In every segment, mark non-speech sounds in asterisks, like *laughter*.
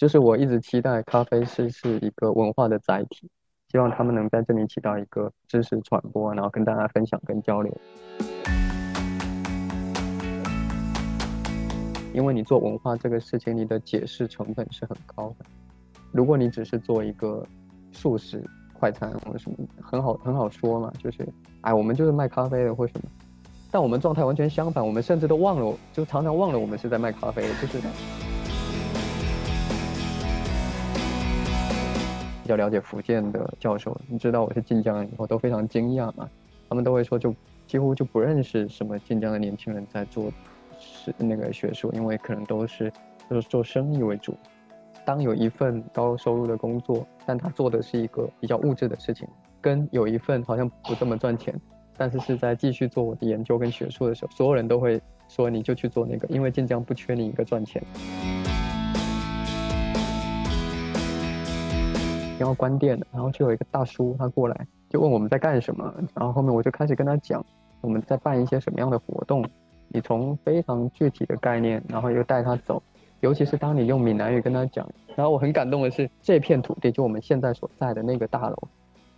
就是我一直期待咖啡师是一个文化的载体，希望他们能在这里起到一个知识传播，然后跟大家分享跟交流。因为你做文化这个事情，你的解释成本是很高的。如果你只是做一个素食快餐或者什么，很好很好说嘛，就是哎，我们就是卖咖啡的或什么。但我们状态完全相反，我们甚至都忘了，就常常忘了我们是在卖咖啡的，就是。较了解福建的教授，你知道我是晋江人以后都非常惊讶嘛，他们都会说就几乎就不认识什么晋江的年轻人在做是那个学术，因为可能都是都是做生意为主。当有一份高收入的工作，但他做的是一个比较物质的事情，跟有一份好像不这么赚钱，但是是在继续做我的研究跟学术的时候，所有人都会说你就去做那个，因为晋江不缺你一个赚钱。要关店了，然后就有一个大叔他过来，就问我们在干什么，然后后面我就开始跟他讲我们在办一些什么样的活动。你从非常具体的概念，然后又带他走，尤其是当你用闽南语跟他讲，然后我很感动的是这片土地，就我们现在所在的那个大楼，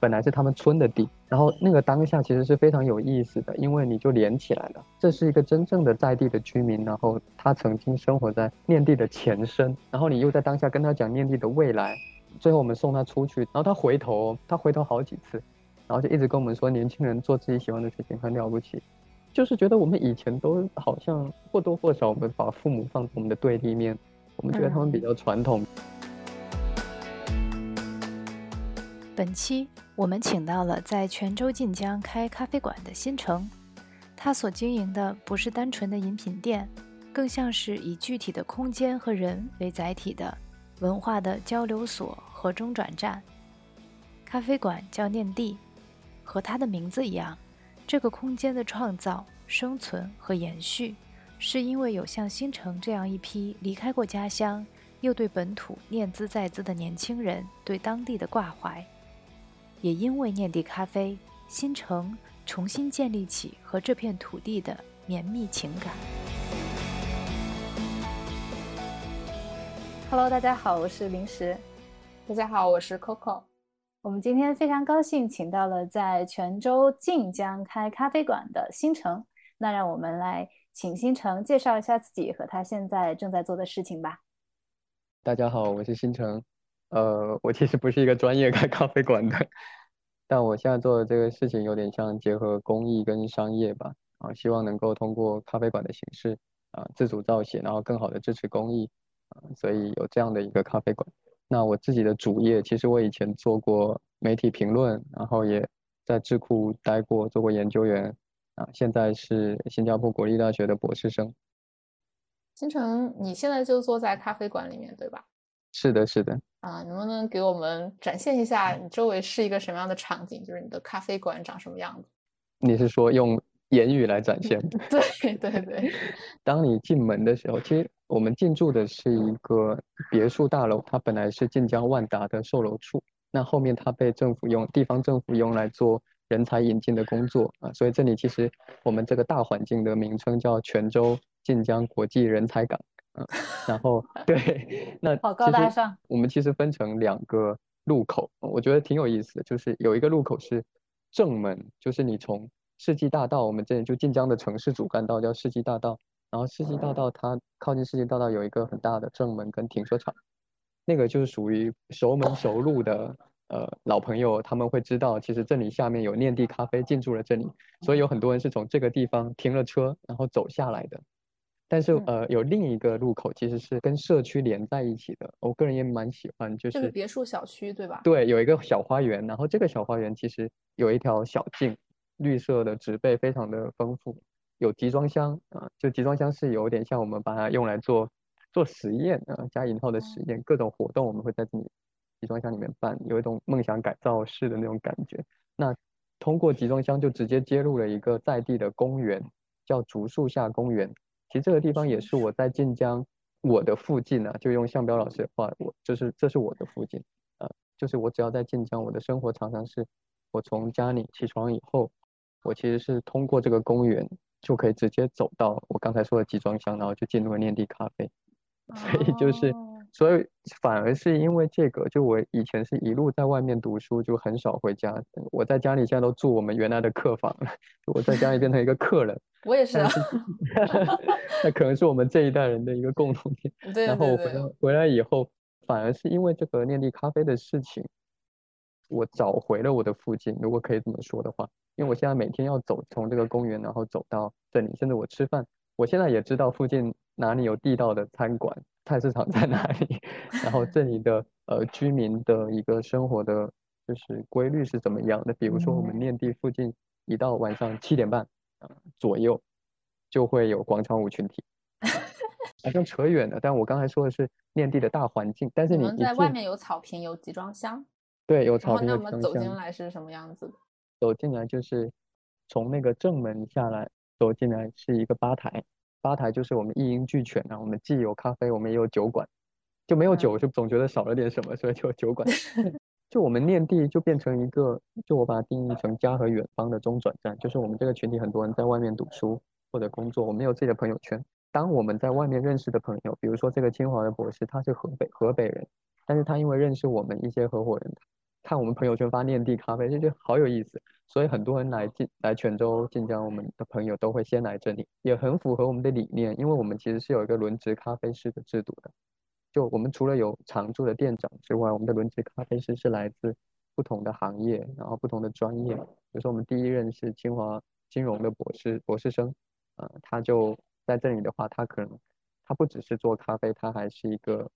本来是他们村的地，然后那个当下其实是非常有意思的，因为你就连起来了，这是一个真正的在地的居民，然后他曾经生活在念地的前身，然后你又在当下跟他讲念地的未来。最后我们送他出去，然后他回头，他回头好几次，然后就一直跟我们说，年轻人做自己喜欢的事情很了不起，就是觉得我们以前都好像或多或少，我们把父母放在我们的对立面，我们觉得他们比较传统。本期我们请到了在泉州晋江开咖啡馆的新城，他所经营的不是单纯的饮品店，更像是以具体的空间和人为载体的。文化的交流所和中转站，咖啡馆叫念地，和它的名字一样，这个空间的创造、生存和延续，是因为有像新城这样一批离开过家乡，又对本土念兹在兹的年轻人对当地的挂怀，也因为念地咖啡，新城重新建立起和这片土地的绵密情感。Hello，大家好，我是零食。大家好，我是 Coco。我们今天非常高兴，请到了在泉州晋江开咖啡馆的新城。那让我们来请新城介绍一下自己和他现在正在做的事情吧。大家好，我是新城。呃，我其实不是一个专业开咖啡馆的，但我现在做的这个事情有点像结合公益跟商业吧。啊，希望能够通过咖啡馆的形式啊，自主造血，然后更好的支持公益。所以有这样的一个咖啡馆。那我自己的主业，其实我以前做过媒体评论，然后也在智库待过，做过研究员。啊，现在是新加坡国立大学的博士生。新城，你现在就坐在咖啡馆里面，对吧？是的，是的。啊，能不能给我们展现一下你周围是一个什么样的场景？就是你的咖啡馆长什么样子？你是说用言语来展现？对 *laughs* 对对。*laughs* 当你进门的时候，其实。我们进驻的是一个别墅大楼，它本来是晋江万达的售楼处，那后面它被政府用地方政府用来做人才引进的工作啊，所以这里其实我们这个大环境的名称叫泉州晋江国际人才港啊，然后 *laughs* 对，那好高大上。我们其实分成两个路口，我觉得挺有意思的，就是有一个路口是正门，就是你从世纪大道，我们这里就晋江的城市主干道叫世纪大道。然后世纪大道它靠近世纪大道有一个很大的正门跟停车场，那个就是属于熟门熟路的呃老朋友，他们会知道其实这里下面有念地咖啡进驻了这里，所以有很多人是从这个地方停了车然后走下来的。但是呃有另一个路口其实是跟社区连在一起的，我个人也蛮喜欢，就是这个别墅小区对吧？对，有一个小花园，然后这个小花园其实有一条小径，绿色的植被非常的丰富。有集装箱啊，就集装箱是有点像我们把它用来做做实验啊，加引号的实验，各种活动我们会在这里集装箱里面办，有一种梦想改造式的那种感觉。那通过集装箱就直接接入了一个在地的公园，叫竹树下公园。其实这个地方也是我在晋江我的附近啊，就用向彪老师的话，我就是这是我的附近啊，就是我只要在晋江，我的生活常常是我从家里起床以后，我其实是通过这个公园。就可以直接走到我刚才说的集装箱，然后就进入了念地咖啡。所以就是所以反而是因为这个，就我以前是一路在外面读书，就很少回家。我在家里现在都住我们原来的客房了，我在家里变成一个客人。*laughs* 我也是啊，*laughs* *laughs* 那可能是我们这一代人的一个共同点。对然后我回来回来以后，反而是因为这个念地咖啡的事情，我找回了我的附近，如果可以这么说的话，因为我现在每天要走从这个公园，然后走到这里，甚至我吃饭，我现在也知道附近哪里有地道的餐馆、菜市场在哪里，然后这里的呃居民的一个生活的就是规律是怎么样的。比如说我们嗯念地附近，一到晚上七点半啊、呃左右，就会有广场舞群体。*laughs* 好像扯远了，但我刚才说的是念地的大环境，但是你在外面有草坪，有集装箱，对有草坪的那我们走，进来是什么样子的？走进来就是从那个正门下来，走进来是一个吧台，吧台就是我们一应俱全啊，我们既有咖啡，我们也有酒馆，就没有嗯酒就总觉得少了点什么，所以就有酒馆。*laughs* 就我们念地就变成一个，就我把它定义成家和远方的中转站，就是我们这个群体很多人在外面读书或者工作，我们有自己的朋友圈。当我们在外面认识的朋友，比如说这个清华的博士，他是河北河北人，但是他因为认识我们一些合伙人，看我们朋友圈发念地咖啡，就觉得好有意思，所以很多人来晋来泉州、晋江，我们的朋友都会先来这里，也很符合我们的理念，因为我们其实是有一个轮值咖啡师的制度的。就我们除了有常驻的店长之外，我们的轮值咖啡师是来自不同的行业，然后不同的专业。比如说我们第一任是清华金融的博士博士生，呃，他就在这里的话，他可能他不只是做咖啡，他还是一个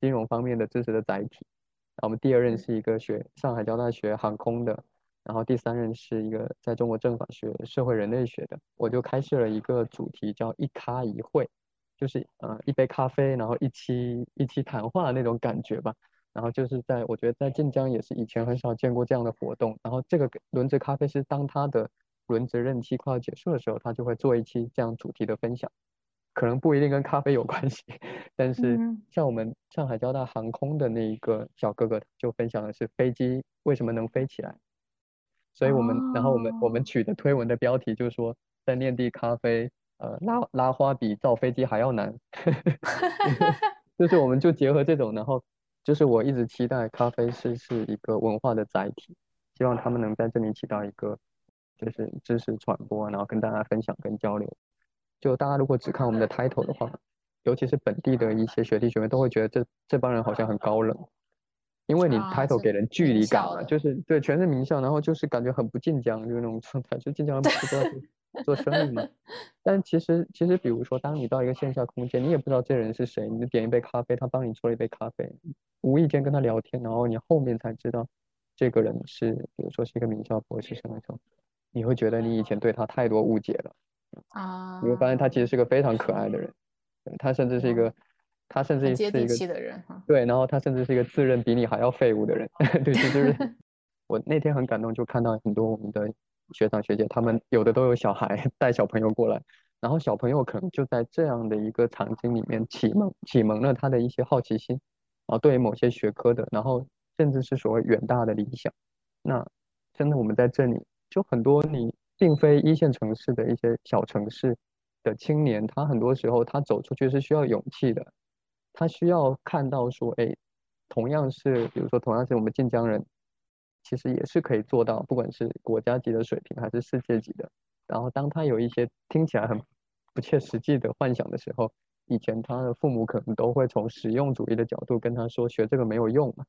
金融方面的知识的载体。我们第二任是一个学上海交大学航空的，然后第三任是一个在中国政法学社会人类学的。我就开设了一个主题叫一咖一会。就是呃一杯咖啡，然后一期一期谈话的那种感觉吧。然后就是在我觉得在晋江也是以前很少见过这样的活动。然后这个轮值咖啡师当他的轮值任期快要结束的时候，他就会做一期这样主题的分享，可能不一定跟咖啡有关系，但是嗯像我们上海交大航空的那一个小哥哥就分享的是飞机为什么能飞起来。所以我们，然后我们我们哦取的推文的标题就是说，在念地咖啡，呃，拉拉花比造飞机还要难，*laughs* 就是我们就结合这种，然后就是我一直期待咖啡师是一个文化的载体，希望他们能在这里起到一个就是知识传播啊，然后跟大家分享跟交流。就大家如果只看我们的 title 的话，尤其是本地的一些学弟学妹都会觉得这这帮人好像很高冷，因为你啊 title 给人距离感嘛，校的就是对，全是名校，然后就是感觉很不晋江，就是那种状态，就晋江人不是都在做做生意嘛。但其实其实，比如说，当你到一个线下空间，你也不知道这人是谁，你就点一杯咖啡，他帮你做了一杯咖啡，无意间跟他聊天，然后你后面才知道这个人是，比如说是一个名校博士生的时候，你会觉得你以前对他太多误解了。啊，你会发现他其实是个非常可爱的人，他甚至是一个，他甚至是一个气的人哈。对，然后他甚至是一个自认比你还要废物的人，*laughs* 对，就是 *laughs* 我那天很感动，就看到很多我们的学长学姐，他们有的都有小孩，带小朋友过来，然后小朋友可能就在这样的一个场景里面启蒙启蒙了他的一些好奇心，啊对于某些学科的，然后甚至是所谓远大的理想，那真的我们在这里就很多你并非一线城市的一些小城市的青年，他很多时候他走出去是需要勇气的。他需要看到说，哎，同样是，比如说同样是我们晋江人，其实也是可以做到，不管是国家级的水平还是世界级的。然后当他有一些听起来很不切实际的幻想的时候，以前他的父母可能都会从实用主义的角度跟他说，学这个没有用嘛。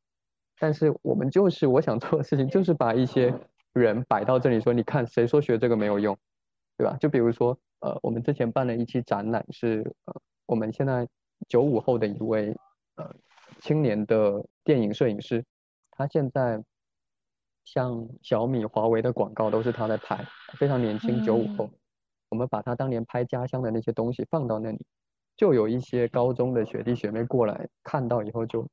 但是我们就是我想做的事情，就是把一些人摆到这里说，你看谁说学这个没有用，对吧？就比如说，呃，我们之前办了一期展览是，呃，我们现在九五后的一位呃青年的电影摄影师，他现在像小米、华为的广告都是他在拍，非常年轻，九五后。嗯我们把他当年拍家乡的那些东西放到那里，就有一些高中的学弟学妹过来看到以后就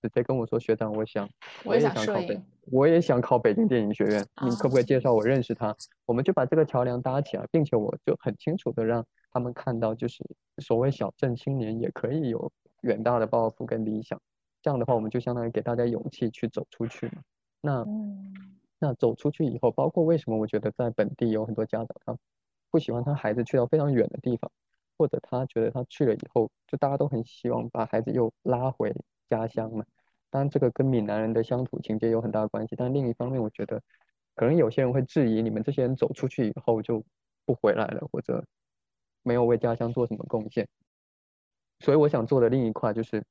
直接跟我说：“学长，我想我也也想考北我也想考北京电影学院，你可不可以啊介绍我认识他？”我们就把这个桥梁搭起来，并且我就很清楚的让他们看到，就是所谓小镇青年也可以有远大的抱负跟理想。这样的话，我们就相当于给大家勇气去走出去嘛。那嗯那走出去以后，包括为什么我觉得在本地有很多家长他不喜欢他孩子去到非常远的地方，或者他觉得他去了以后，就大家都很希望把孩子又拉回家乡嘛。当然，这个跟闽南人的乡土情节有很大的关系。但另一方面，我觉得可能有些人会质疑，你们这些人走出去以后就不回来了，或者没有为家乡做什么贡献。所以我想做的另一块就是，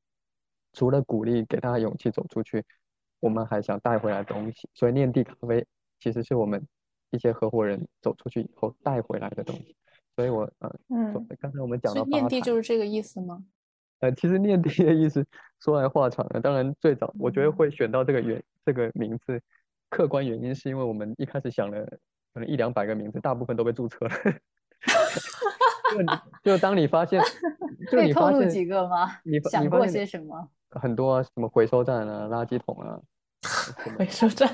除了鼓励给大家勇气走出去，我们还想带回来东西。所以念地咖啡其实是我们一些合伙人走出去以后带回来的东西。所以我呃嗯，刚才我们讲到念地就是这个意思吗？呃，其实念地的意思说来话长了。当然，最早我觉得会选到这个原这个名字，客观原因是因为我们一开始想了可能一两百个名字，大部分都被注册了。*laughs* 就 *laughs* 就当你发现，就你发现几个吗？你想过些什么？很多啊，什么回收站啊，垃圾桶啊，回收站，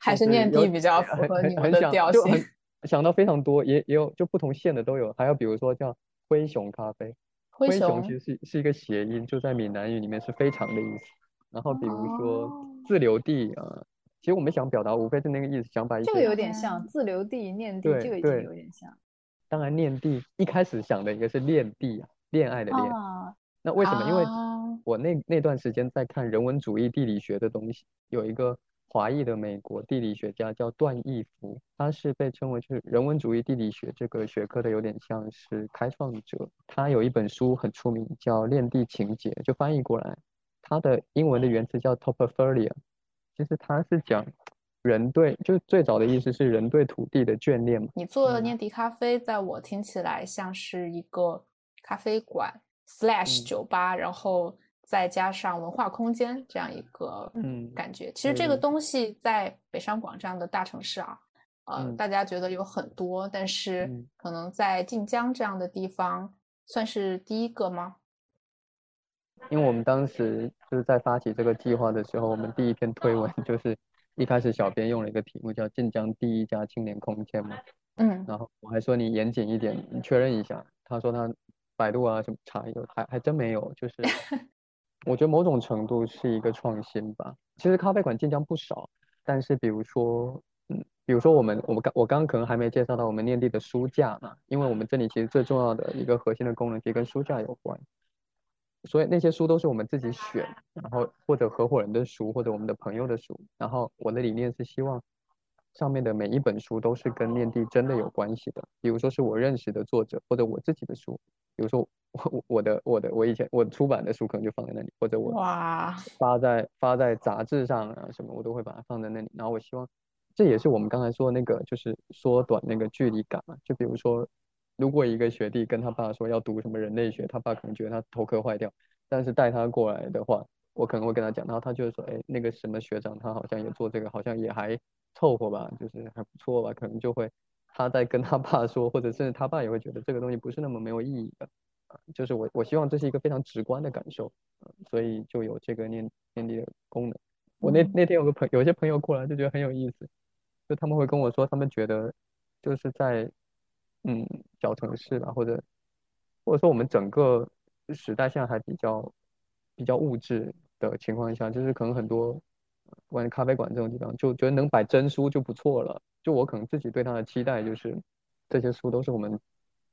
还是念地比较符合你们的调性。想到非常多，也也有就不同县的都有，还有比如说叫灰熊咖啡。灰熊其实是是一个谐音，就在闽南语里面是非常的意思。然后比如说自留地啊，其实我们想表达无非是那个意思，想把一这个有点像自留地念地，这个已经有点像。当然念地一开始想的一个是恋地啊，恋爱的恋。那为什么？因为我那那段时间在看人文主义地理学的东西，有一个。华裔的美国地理学家叫段义孚，他是被称为就是人文主义地理学这个学科的有点像是开创者。他有一本书很出名，叫《恋地情结》，就翻译过来，他的英文的原词叫 Topophilia。其实他是讲人对，就最早的意思是人对土地的眷恋嘛。你做念迪咖啡，在我听起来像是一个咖啡馆 slash 酒吧，然后。再加上文化空间这样一个嗯感觉，其实这个东西在北上广这样的大城市啊，呃，大家觉得有很多，但是可能在晋江这样的地方算是第一个吗？因为我们当时就是在发起这个计划的时候，我们第一篇推文就是一开始小编用了一个题目叫“晋江第一家青年空间”嘛，嗯，然后我还说你严谨一点，你确认一下。他说他百度啊什么查有，还还真没有，就是。我觉得某种程度是一个创新吧。其实咖啡馆晋江不少，但是比如说，嗯，比如说我们我们刚我刚刚可能还没介绍到我们念地的书架嘛，因为我们这里其实最重要的一个核心的功能其实跟书架有关，所以那些书都是我们自己选，然后或者合伙人的书，或者我们的朋友的书。然后我的理念是希望上面的每一本书都是跟念地真的有关系的，比如说是我认识的作者，或者我自己的书，比如说。我我的我的我以前我出版的书可能就放在那里，或者我发在发在杂志上啊什么，我都会把它放在那里。然后我希望，这也是我们刚才说那个，就是缩短那个距离感嘛。就比如说，如果一个学弟跟他爸说要读什么人类学，他爸可能觉得他头壳坏掉，但是带他过来的话，我可能会跟他讲，然后他就会说，哎，那个什么学长他好像也做这个，好像也还凑合吧，就是还不错吧，可能就会他在跟他爸说，或者甚至他爸也会觉得这个东西不是那么没有意义的。就是我，我希望这是一个非常直观的感受，所以就有这个念念力的功能。我那那天有个朋，有些朋友过来就觉得很有意思，就他们会跟我说，他们觉得就是在嗯小城市吧，或者或者说我们整个时代现在还比较比较物质的情况下，就是可能很多关于咖啡馆这种地方，就觉得能摆真书就不错了。就我可能自己对他的期待就是这些书都是我们。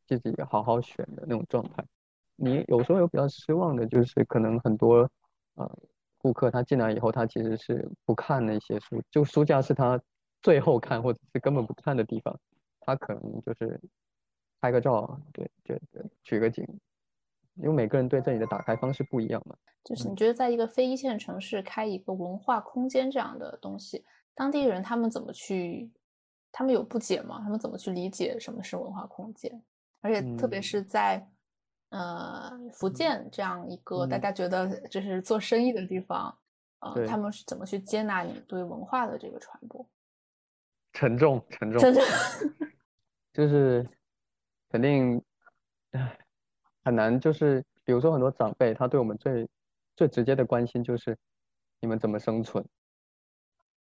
自己好好选的那种状态，你有时候有比较失望的，就是可能很多呃顾客他进来以后，他其实是不看那些书，就书架是他最后看或者是根本不看的地方，他可能就是拍个照，对对对，取个景，因为每个人对这里的打开方式不一样嘛。就是你觉得在一个非一线城市开一个文化空间这样的东西，当地人他们怎么去，他们有不解吗？他们怎么去理解什么是文化空间？而且特别是在，呃，福建这样一个大家觉得就是做生意的地方，呃，他们是怎么去接纳你对文化的这个传播？沉重，沉重，*laughs* 沉重，*laughs* 就是肯定很难。就是比如说很多长辈，他对我们最最直接的关心就是你们怎么生存，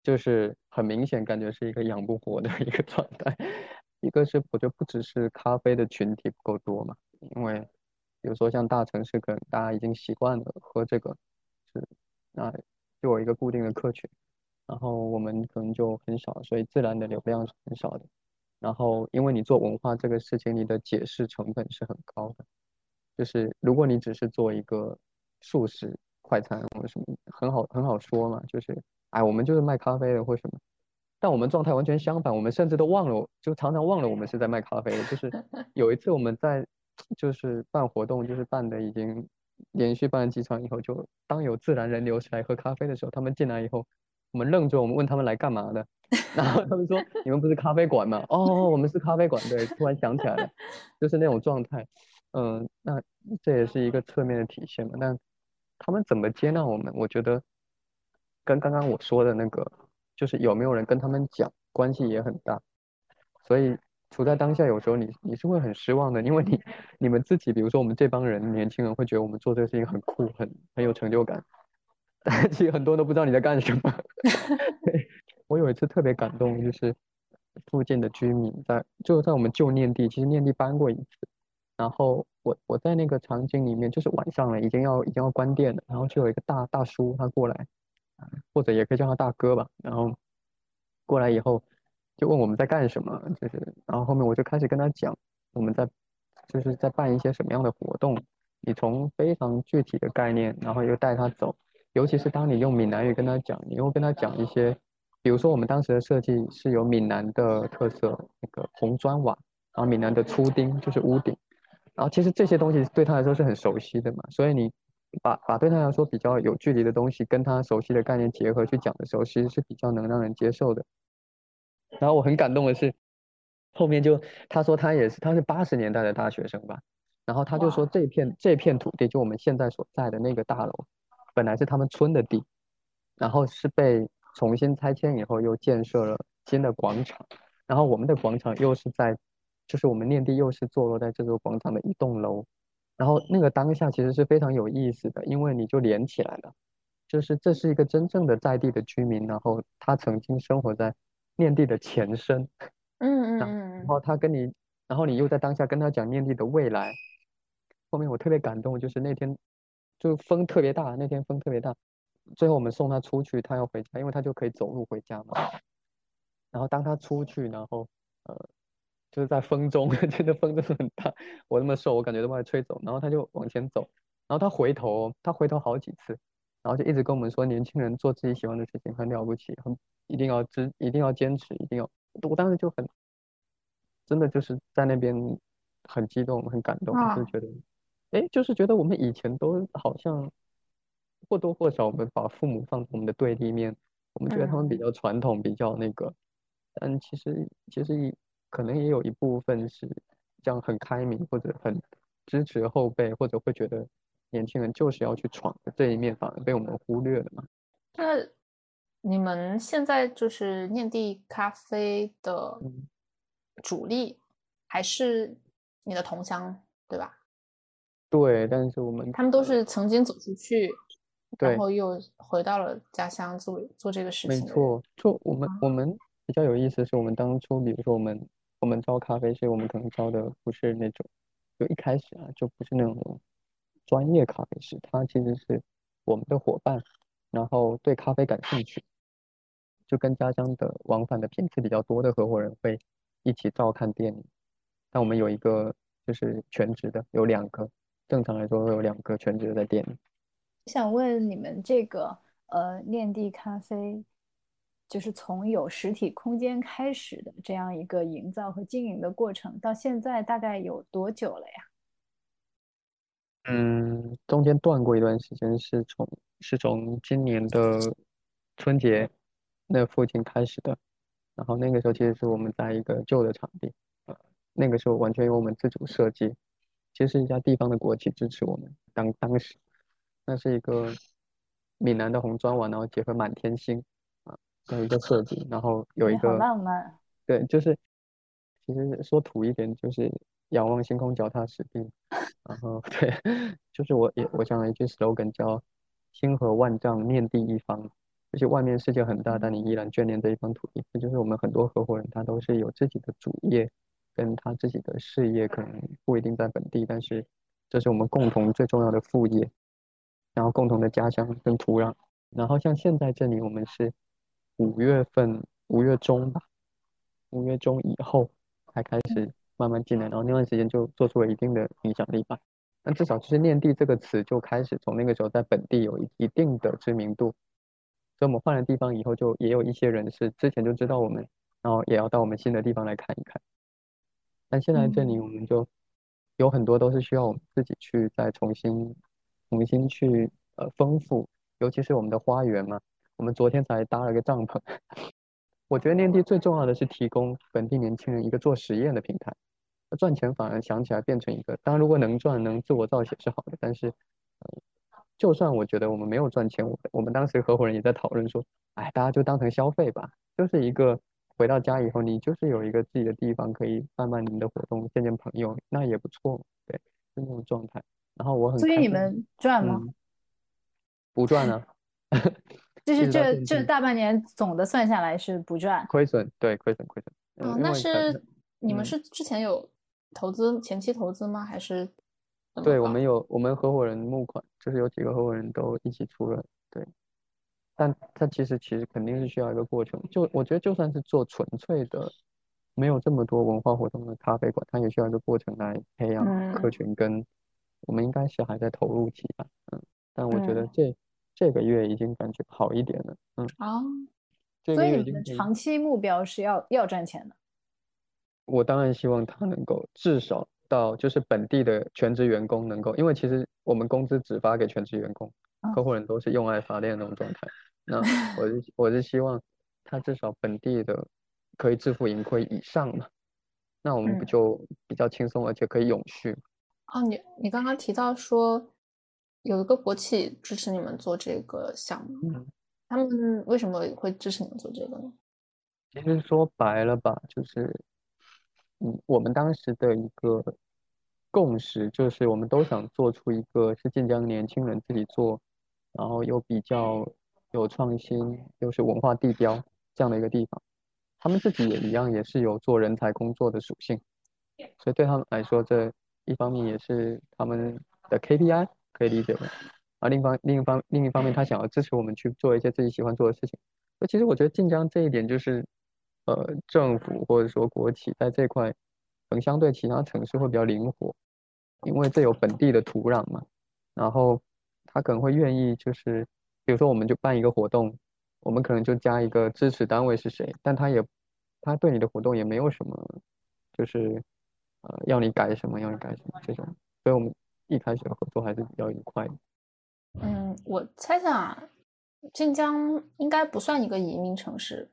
就是很明显感觉是一个养不活的一个状态。一个是我觉得不只是咖啡的群体不够多嘛，因为比如说像大城市，可能大家已经习惯了喝这个，是那就有一个固定的客群，然后我们可能就很少，所以自然的流量是很少的。然后因为你做文化这个事情，你的解释成本是很高的。就是如果你只是做一个素食快餐或者什么，很好很好说嘛，就是哎，我们就是卖咖啡的或什么。但我们状态完全相反，我们甚至都忘了，就常常忘了我们是在卖咖啡的。就是有一次我们在就是办活动，就是办的已经连续办了几场以后，就当有自然人流来喝咖啡的时候，他们进来以后，我们愣住，我们问他们来干嘛的，然后他们说你们不是咖啡馆吗？哦，我们是咖啡馆，对，突然想起来了，就是那种状态。嗯，那这也是一个侧面的体现嘛。但他们怎么接纳我们？我觉得跟刚刚我说的那个，就是有没有人跟他们讲，关系也很大。所以处在当下，有时候你你是会很失望的，因为你你们自己，比如说我们这帮人年轻人会觉得我们做这个事情很酷，很很有成就感，*laughs* 但其实很多都不知道你在干什么。*laughs* 我有一次特别感动，就是附近的居民在就在我们旧念地，其实念地搬过一次。然后我我在那个场景里面，就是晚上了，已经要已经要关店了，然后就有一个大大叔他过来，或者也可以叫他大哥吧。然后过来以后就问我们在干什么，就是然后后面我就开始跟他讲我们在就是在办一些什么样的活动。你从非常具体的概念，然后又带他走，尤其是当你用闽南语跟他讲，你又跟他讲一些，比如说我们当时的设计是有闽南的特色，那个红砖瓦，然后闽南的粗钉就是屋顶。然后其实这些东西对他来说是很熟悉的嘛，所以你把把对他来说比较有距离的东西跟他熟悉的概念结合去讲的时候，其实是比较能让人接受的。然后我很感动的是，后面就他说他也是他是八十年代的大学生吧，然后他就说这片这片土地就我们现在所在的那个大楼，本来是他们村的地，然后是被重新拆迁以后又建设了新的广场，然后我们的广场又是在。就是我们念地又是坐落在这座广场的一栋楼，然后那个当下其实是非常有意思的，因为你就连起来了，就是这是一个真正的在地的居民，然后他曾经生活在念地的前身，嗯 *laughs* 嗯嗯，*laughs* 然后他跟你，然后你又在当下跟他讲念地的未来，后面我特别感动，就是那天就风特别大，那天风特别大，最后我们送他出去，他要回家，因为他就可以走路回家嘛，*laughs* 然后当他出去，然后呃。就是在风中，*laughs* 真的风真的很大。我那么瘦，我感觉都把他吹走。然后他就往前走，然后他回头，他回头好几次，然后就一直跟我们说，年轻人做自己喜欢的事情很了不起，很一定要支，一定要坚持，一定要。我当时就很，真的就是在那边很激动，很感动，就觉得，哎，就是觉得我们以前都好像或多或少我们把父母放在我们的对立面，我们觉得他们比较传统，比较那个，但其实其实一。可能也有一部分是这样很开明，或者很支持后辈，或者会觉得年轻人就是要去闯的这一面，反而被我们忽略了嘛？那你们现在就是念地咖啡的主力，还是你的同乡，对吧？对，但是我们他们都是曾经走出去，然后又回到了家乡做做这个事情。没错，就我们我们比较有意思的是，我们当初比如说我们。我们招咖啡师，我们可能招的不是那种，就一开始啊，就不是那种专业咖啡师，他其实是我们的伙伴，然后对咖啡感兴趣，就跟家乡的往返的频次比较多的合伙人会一起照看店里。但我们有一个就是全职的，有两个，正常来说会有两个全职的在店里。我想问你们这个呃，念地咖啡。就是从有实体空间开始的这样一个营造和经营的过程，到现在大概有多久了呀？嗯，中间断过一段时间，是从是从今年的春节那附近开始的。然后那个时候其实是我们在一个旧的场地，呃，那个时候完全由我们自主设计，其实是一家地方的国企支持我们。当当时那是一个闽南的红砖瓦，然后结合满天星。有一个设计，然后有一个浪漫，对，就是其实说土一点，就是仰望星空，脚踏实地。然后对，就是我也我讲了一句 slogan 叫“星河万丈，念地一方”，就是外面世界很大，但你依然眷恋这一方土地。这就是我们很多合伙人，他都是有自己的主业，跟他自己的事业，可能不一定在本地，但是这是我们共同最重要的副业，然后共同的家乡跟土壤。然后像现在这里，我们是。五月份，五月中吧，五月中以后，才开始慢慢进来，然后那段时间就做出了一定的影响力吧。那至少就是“念地”这个词就开始从那个时候在本地有一一定的知名度，所以我们换了地方以后，就也有一些人是之前就知道我们，然后也要到我们新的地方来看一看。但现在这里我们就有很多都是需要我们自己去再重新、重新去呃丰富，尤其是我们的花园嘛。我们昨天才搭了个帐篷。*laughs* 我觉得念地最重要的是提供本地年轻人一个做实验的平台。赚钱反而想起来变成一个，当然如果能赚能自我造血是好的，但是，就算我觉得我们没有赚钱，我我们当时合伙人也在讨论说，哎，大家就当成消费吧，就是一个回到家以后，你就是有一个自己的地方可以办办你的活动，见见朋友，那也不错，对，是那种状态。然后我很，所以你们赚吗？不赚啊，*laughs* 就是这这大半年总的算下来是不赚，亏损，对，亏损亏损。嗯，那是你们是之前有。投资前期投资吗？还是？对我们有我们合伙人募款，就是有几个合伙人都一起出了。对，但它其实其实肯定是需要一个过程。就我觉得就算是做纯粹的，没有这么多文化活动的咖啡馆，它也需要一个过程来培养客群。跟我们应该是还在投入期吧。嗯，但我觉得这这个月已经感觉好一点了。嗯啊，所以你们长期目标是要要赚钱的。我当然希望他能够至少到就是本地的全职员工能够，因为其实我们工资只发给全职员工，合伙人都是用爱发电那种状态。*laughs* 那我是我是希望他至少本地的可以自负盈亏以上嘛，那我们不就比较轻松，而且可以永续。哦，你你刚刚提到说有一个国企支持你们做这个项目，他们为什么会支持你们做这个呢？其实说白了吧，就是。嗯，我们当时的一个共识就是，我们都想做出一个是晋江年轻人自己做，然后又比较有创新，又是文化地标这样的一个地方。他们自己也一样，也是有做人才工作的属性，所以对他们来说，这一方面也是他们的 KPI，可以理解吧？啊，另一方另一方另一方面，他想要支持我们去做一些自己喜欢做的事情。那其实我觉得晋江这一点就是。呃，政府或者说国企在这块，可能相对其他城市会比较灵活，因为这有本地的土壤嘛。然后他可能会愿意，就是比如说我们就办一个活动，我们可能就加一个支持单位是谁，但他也他对你的活动也没有什么，就是呃要你改什么要你改什么这种，所以我们一开始的合作还是比较愉快的。嗯，我猜想晋江应该不算一个移民城市。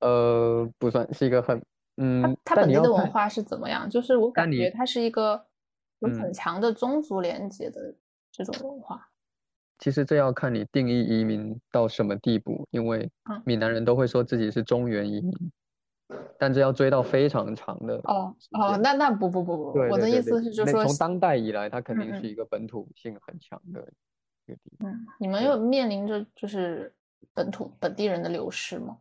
呃，不算是一个很，嗯，它本地的文化是怎么样？就是我感觉它是一个有很强的宗族连接的这种文化。其实这要看你定义移民到什么地步，因为闽南人都会说自己是中原移民，但这要追到非常长的。哦哦，那那不不不不，我的意思是就是说，从当代以来，它肯定是一个本土性很强的一个地方。嗯，你们有面临着就是本土本地人的流失吗？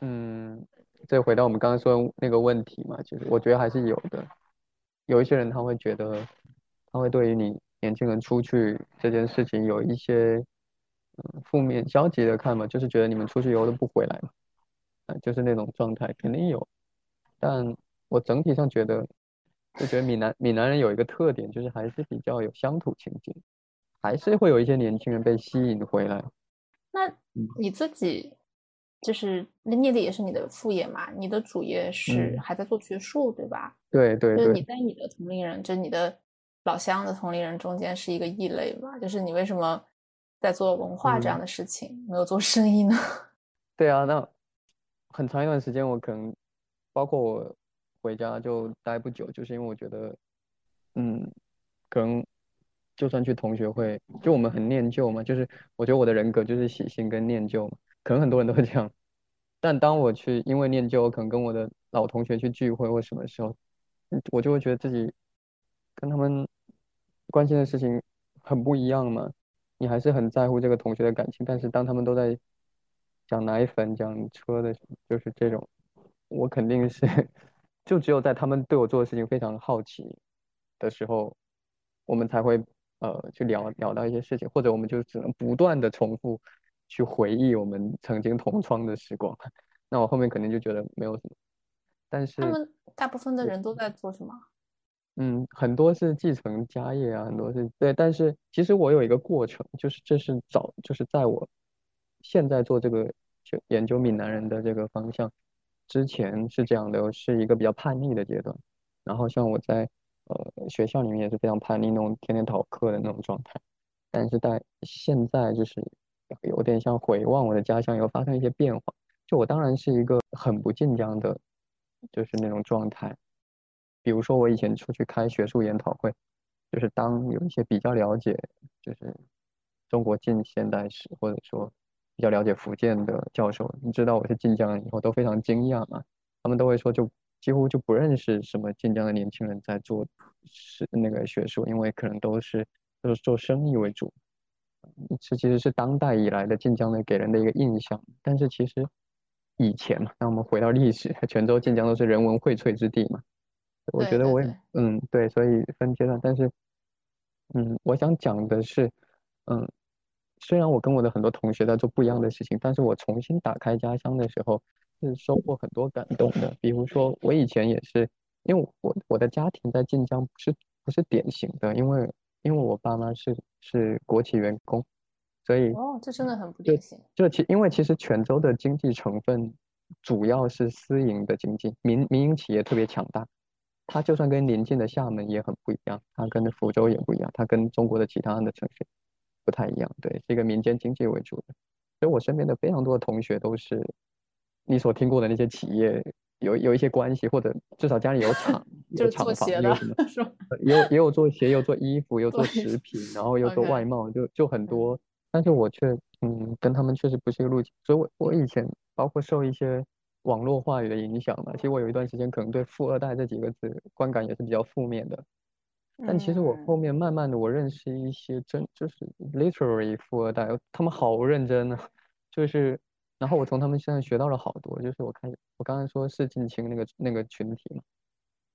嗯，这回到我们刚刚说那个问题嘛，其实我觉得还是有的。有一些人他会觉得，他会对于你年轻人出去这件事情有一些嗯负面消极的看法，就是觉得你们出去以后都不回来嘛，啊，就是那种状态肯定有。但我整体上觉得，就觉得闽南闽南人有一个特点，就是还是比较有乡土情节，还是会有一些年轻人被吸引回来。那你自己？就是那念的也是你的副业嘛，你的主业是还在做学术，对吧？对对对。就是你在你的同龄人，就是你的老乡的同龄人中间是一个异类嘛？就是你为什么在做文化这样的事情，没有做生意呢？*laughs* 对啊，那很长一段时间我可能，包括我回家就待不久，就是因为我觉得，嗯，可能就算去同学会，就我们很念旧嘛，就是我觉得我的人格就是喜新跟念旧嘛。可能很多人都会这样，但当我去因为念旧，我可能跟我的老同学去聚会或什么时候，我就会觉得自己跟他们关心的事情很不一样嘛。你还是很在乎这个同学的感情，但是当他们都在讲奶粉、讲车的，就是这种，我肯定是就只有在他们对我做的事情非常好奇的时候，我们才会呃去聊聊到一些事情，或者我们就只能不断的重复。去回忆我们曾经同窗的时光，*laughs* 那我后面肯定就觉得没有什么。但是他们大部分的人都在做什么？嗯，很多是继承家业啊，很多是对，但是其实我有一个过程，就是这是早，就是在我现在做这个就研究闽南人的这个方向之前是这样的，是一个比较叛逆的阶段。然后像我在呃学校里面也是非常叛逆那种，天天逃课的那种状态。但是在现在就是有点像回望我的家乡，有发生一些变化。就我当然是一个很不晋江的，就是那种状态。比如说，我以前出去开学术研讨会，就是当有一些比较了解，就是中国近现代史，或者说比较了解福建的教授，你知道我是晋江人以后，都非常惊讶嘛。他们都会说，就几乎就不认识什么晋江的年轻人在做是那个学术，因为可能都是都是做生意为主。这其实是当代以来的晋江的给人的一个印象。但是其实以前嘛，那我们回到历史，泉州、晋江都是人文荟萃之地嘛。我觉得我也嗯对，所以分阶段，但是嗯，我想讲的是，嗯，虽然我跟我的很多同学在做不一样的事情，但是我重新打开家乡的时候是收获很多感动的。比如说，我以前也是，因为我我的家庭在晋江不是不是典型的，因为因为我爸妈是是国企员工，所以哦，这真的很不典型。就其因为其实泉州的经济成分主要是私营的经济，民民营企业特别强大。它就算跟邻近的厦门也很不一样，它跟福州也不一样，它跟中国的其他的城市不太一样。对，是一个民间经济为主的。所以我身边的非常多的同学都是你所听过的那些企业有有一些关系，或者至少家里有厂，*laughs* 有厂房，有什么，*laughs* 也有也有做鞋，有做衣服，有做食品，然后又做外贸，就就很多。但是我却嗯，跟他们确实不是一个路径。所以我我以前包括受一些。网络话语的影响嘛，其实我有一段时间可能对“富二代”这几个字观感也是比较负面的。但其实我后面慢慢的，我认识一些真就是 literary 富二代，他们好认真啊，就是，然后我从他们身上学到了好多。就是我看我刚才说是近亲那个那个群体嘛，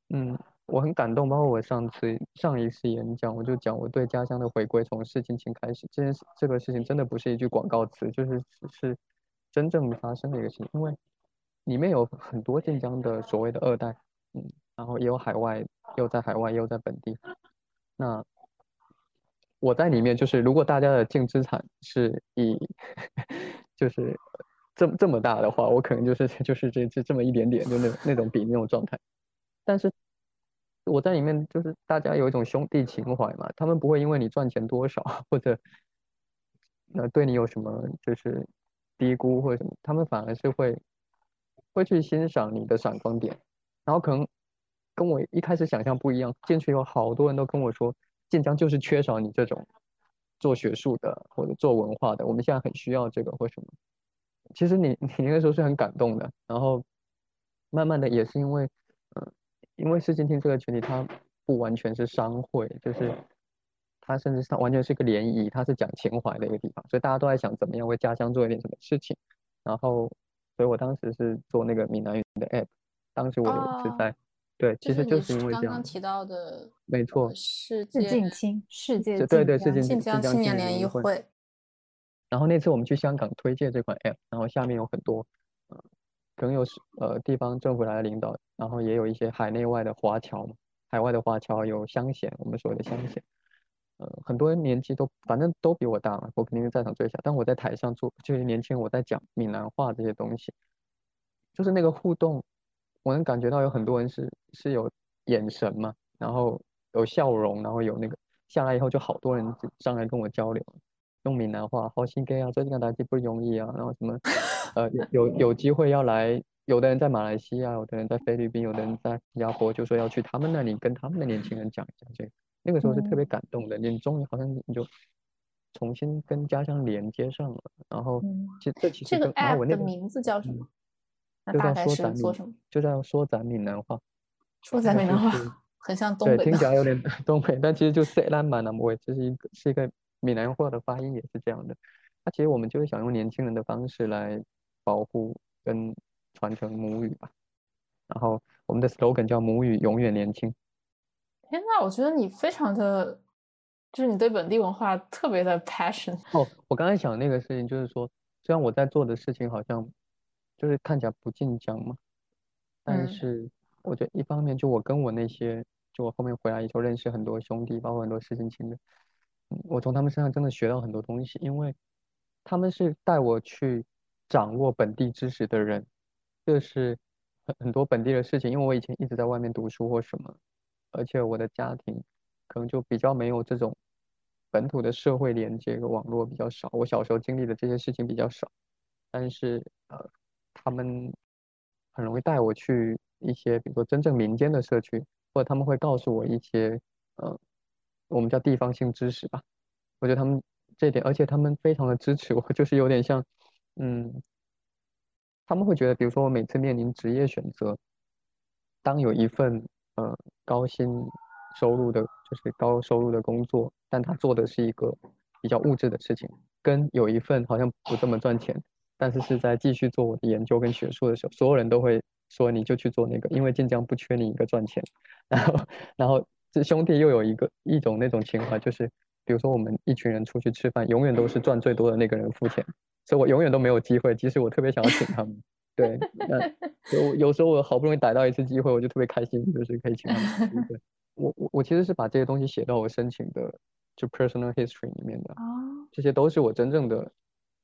嗯，我很感动。包括我上次上一次演讲，我就讲我对家乡的回归从是近亲开始，这件事这个事情真的不是一句广告词，就是是真正发生的一个事情，因为。里面有很多晋江的所谓的二代，嗯，然后也有海外，又在海外，又在本地。那我在里面，就是如果大家的净资产是以，*laughs* 就是这么这么大的话，我可能就是 *laughs* 就是这这这么一点点，就那那种比那种状态。但是我在里面，就是大家有一种兄弟情怀嘛，他们不会因为你赚钱多少 *laughs* 或者呃对你有什么就是低估或者什么，他们反而是会。会去欣赏你的闪光点，然后可能跟我一开始想象不一样。进去以后好多人都跟我说，晋江就是缺少你这种做学术的或者做文化的，我们现在很需要这个或什么。其实你 *laughs* 你那个时候是很感动的，然后慢慢的也是因为，嗯，因为世金厅这个群体它不完全是商会，就是它甚至它完全是一个联谊，它是讲情怀的一个地方，所以大家都在想怎么样为家乡做一点什么事情，然后。所以我当时是做那个闽南语的 app，当时我有是在，对，其实就是因为这样。刚刚提到的，没错，世界青世界对对世界青青年联谊会。然后那次我们去香港推荐这款 app，然后下面有很多，呃，可能有呃地方政府来的领导，然后也有一些海内外的华侨嘛，海外的华侨有乡贤，我们所谓的乡贤。呃，很多人年纪都反正都比我大嘛，我肯定是在场最小。但我在台上做，就是年轻人，我在讲闽南话这些东西，就是那个互动，我能感觉到有很多人是是有眼神嘛，然后有笑容，然后有那个下来以后就好多人上来跟我交流，用闽南话，好心给啊，最近跟大家不容易啊，然后什么，呃，有有机会要来，有的人在马来西亚，有的人在菲律宾，有的人在新加坡，就说要去他们那里跟他们的年轻人讲一讲这个。那个时候是特别感动的，你终于好像你就重新跟家乡连接上了。然后，其实这其实这个 app 的名字叫什么？就叫说什么？就在说咱闽南话。说咱闽南话，很像东北。对，听起来有点 *laughs* 东北，但其实就塞兰满南我这是一个是一个闽南话的发音也是这样的。那其实我们就是想用年轻人的方式来保护跟传承母语吧。然后我们的 slogan 叫母语永远年轻。天呐，我觉得你非常的，就是你对本地文化特别的 passion。哦，我刚才想那个事情，就是说，虽然我在做的事情好像就是看起来不晋江嘛，但是我觉得一方面就我跟我那些，就我后面回来以后认识很多兄弟，包括很多事情亲的，我从他们身上真的学到很多东西，因为他们是带我去掌握本地知识的人，这是很很多本地的事情，因为我以前一直在外面读书或什么，而且我的家庭可能就比较没有这种本土的社会连接和网络比较少，我小时候经历的这些事情比较少，但是呃，他们很容易带我去一些，比如说真正民间的社区，或者他们会告诉我一些呃，我们叫地方性知识吧，我觉得他们这点，而且他们非常的支持我，*laughs* 就是有点像，嗯。他们会觉得，比如说我每次面临职业选择，当有一份呃高薪收入的，就是高收入的工作，但他做的是一个比较物质的事情，跟有一份好像不这么赚钱，但是是在继续做我的研究跟学术的时候，所有人都会说你就去做那个，因为晋江不缺你一个赚钱。然后，然后这兄弟又有一个一种那种情怀，就是比如说我们一群人出去吃饭，永远都是赚最多的那个人付钱。所以我永远都没有机会，即使我特别想要请他们。对，那 *laughs* 有有时候我好不容易逮到一次机会，我就特别开心，就是可以请他们。对，我我我其实是把这些东西写到我申请的就 personal history 里面的。哦。这些都是我真正的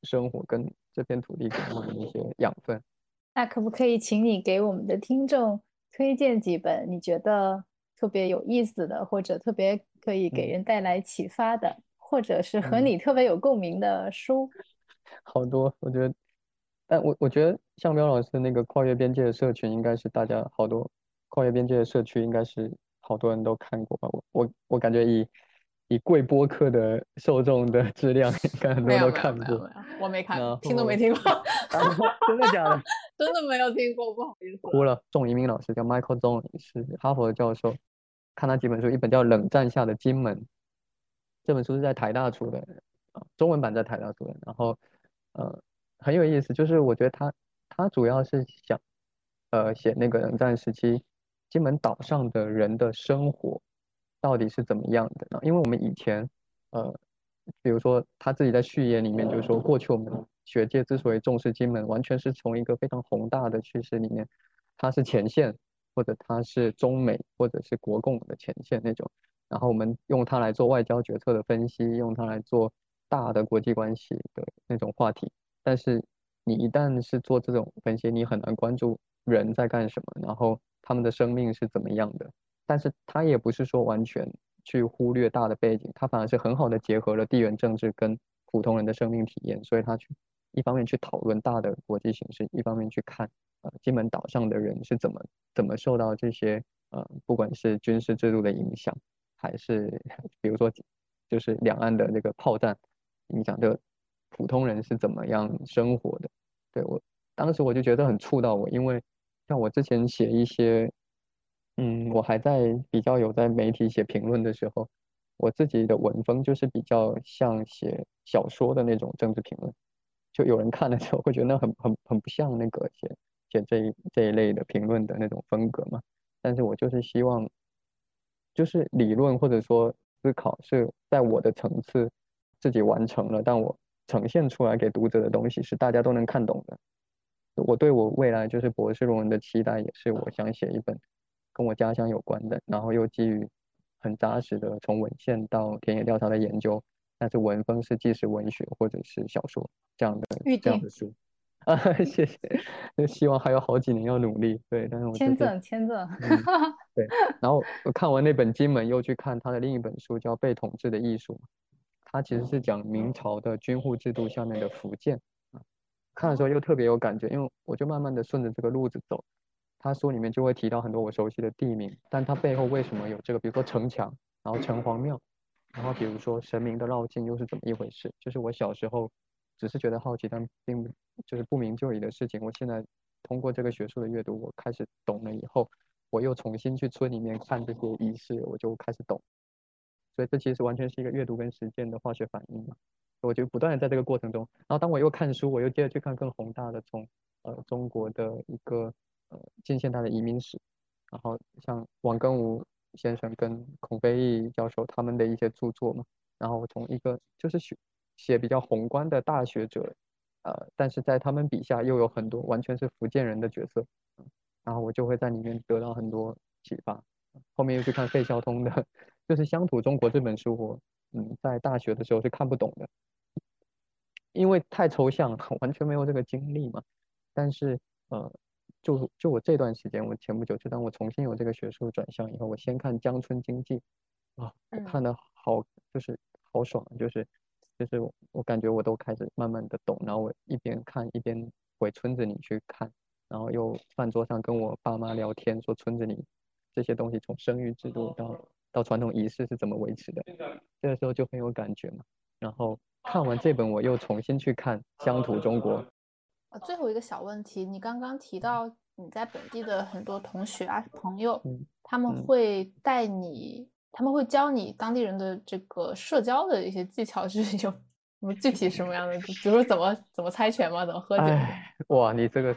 生活跟这片土地给我的一些 *laughs* 养分。那可不可以请你给我们的听众推荐几本你觉得特别有意思的，或者特别可以给人带来启发的，或者是和你特别有共鸣的书？*laughs* 好多，我觉得，但我我觉得向彪老师那个跨越边界的社群，应该是大家好多跨越边界的社区，应该是好多人都看过吧。我我我感觉以以贵播客的受众的质量，应该很多人都看过。我没看，听都没听过。*laughs* *laughs* 真的假的？*laughs* 真的没有听过，不好意思。哭了。仲移民老师叫 Michael Zong，是哈佛的教授。看他几本书，一本叫《冷战下的金门》，这本书是在台大出的，中文版在台大出的，然后。呃，很有意思，就是我觉得他他主要是想，呃，写那个冷战时期金门岛上的人的生活到底是怎么样的呢？因为我们以前，呃，比如说他自己在序言里面就说，过去我们学界之所以重视金门，完全是从一个非常宏大的趋势里面，它是前线，或者它是中美或者是国共的前线那种，然后我们用它来做外交决策的分析，用它来做。大的国际关系的那种话题，但是你一旦是做这种分析，你很难关注人在干什么，然后他们的生命是怎么样的。但是他也不是说完全去忽略大的背景，他反而是很好的结合了地缘政治跟普通人的生命体验，所以他去一方面去讨论大的国际形势，一方面去看呃金门岛上的人是怎么怎么受到这些呃不管是军事制度的影响，还是比如说就是两岸的那个炮战。你讲的普通人是怎么样生活的？对我当时我就觉得很触到我，因为像我之前写一些，嗯，我还在比较有在媒体写评论的时候，我自己的文风就是比较像写小说的那种政治评论，就有人看的时候会觉得那很很很不像那个写写这一这一类的评论的那种风格嘛。但是我就是希望，就是理论或者说思考是在我的层次。自己完成了，但我呈现出来给读者的东西是大家都能看懂的。我对我未来就是博士论文的期待，也是我想写一本跟我家乡有关的，然后又基于很扎实的从文献到田野调查的研究，但是文风是纪实文学或者是小说这样的这样的书。啊，*laughs* 谢谢。希望还有好几年要努力。对，但是我签证签证。*laughs* 对，然后我看完那本《金门》，又去看他的另一本书，叫《被统治的艺术》。他其实是讲明朝的军户制度下面的福建啊，看的时候又特别有感觉，因为我就慢慢的顺着这个路子走，他书里面就会提到很多我熟悉的地名，但它背后为什么有这个，比如说城墙，然后城隍庙，然后比如说神明的绕境又是怎么一回事？就是我小时候只是觉得好奇，但并不就是不明就里的事情，我现在通过这个学术的阅读，我开始懂了以后，我又重新去村里面看这些仪式，我就开始懂。所以这其实完全是一个阅读跟实践的化学反应嘛，我就不断的在这个过程中，然后当我又看书，我又接着去看更宏大的从呃中国的一个近现代的移民史，然后像王庚吾先生跟孔飞义教授他们的一些著作嘛，然后我从一个就是写写比较宏观的大学者，呃，但是在他们笔下又有很多完全是福建人的角色，然后我就会在里面得到很多启发。后面又去看费孝通的，就是《乡土中国》这本书，我嗯在大学的时候是看不懂的，因为太抽象了，完全没有这个经历嘛。但是呃，就就我这段时间，我前不久就当我重新有这个学术转向以后，我先看《江村经济》，啊，我看的好就是好爽，就是就是我我感觉我都开始慢慢的懂，然后我一边看一边回村子里去看，然后又饭桌上跟我爸妈聊天，说村子里。这些东西从生育制度到到传统仪式是怎么维持的，这个时候就很有感觉嘛。然后看完这本，我又重新去看《乡土中国》。啊，最后一个小问题，你刚刚提到你在本地的很多同学啊朋友，他们会带你，他们会教你当地人的这个社交的一些技巧，就是有什么具体什么样的？比如说怎么怎么猜拳吗？怎么喝酒？哇，你这个，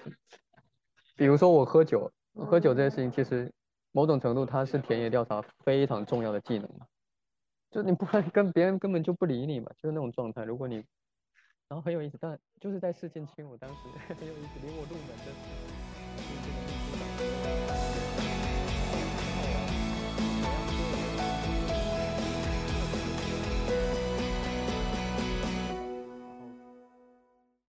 比如说我喝酒，喝酒这件事情其实。某种程度，它是田野调查非常重要的技能嘛，就你不然跟别人根本就不理你嘛，就是那种状态。如果你，然后很有意思，但就是在试镜期，我当时 *laughs* 很有意思，领我入门的。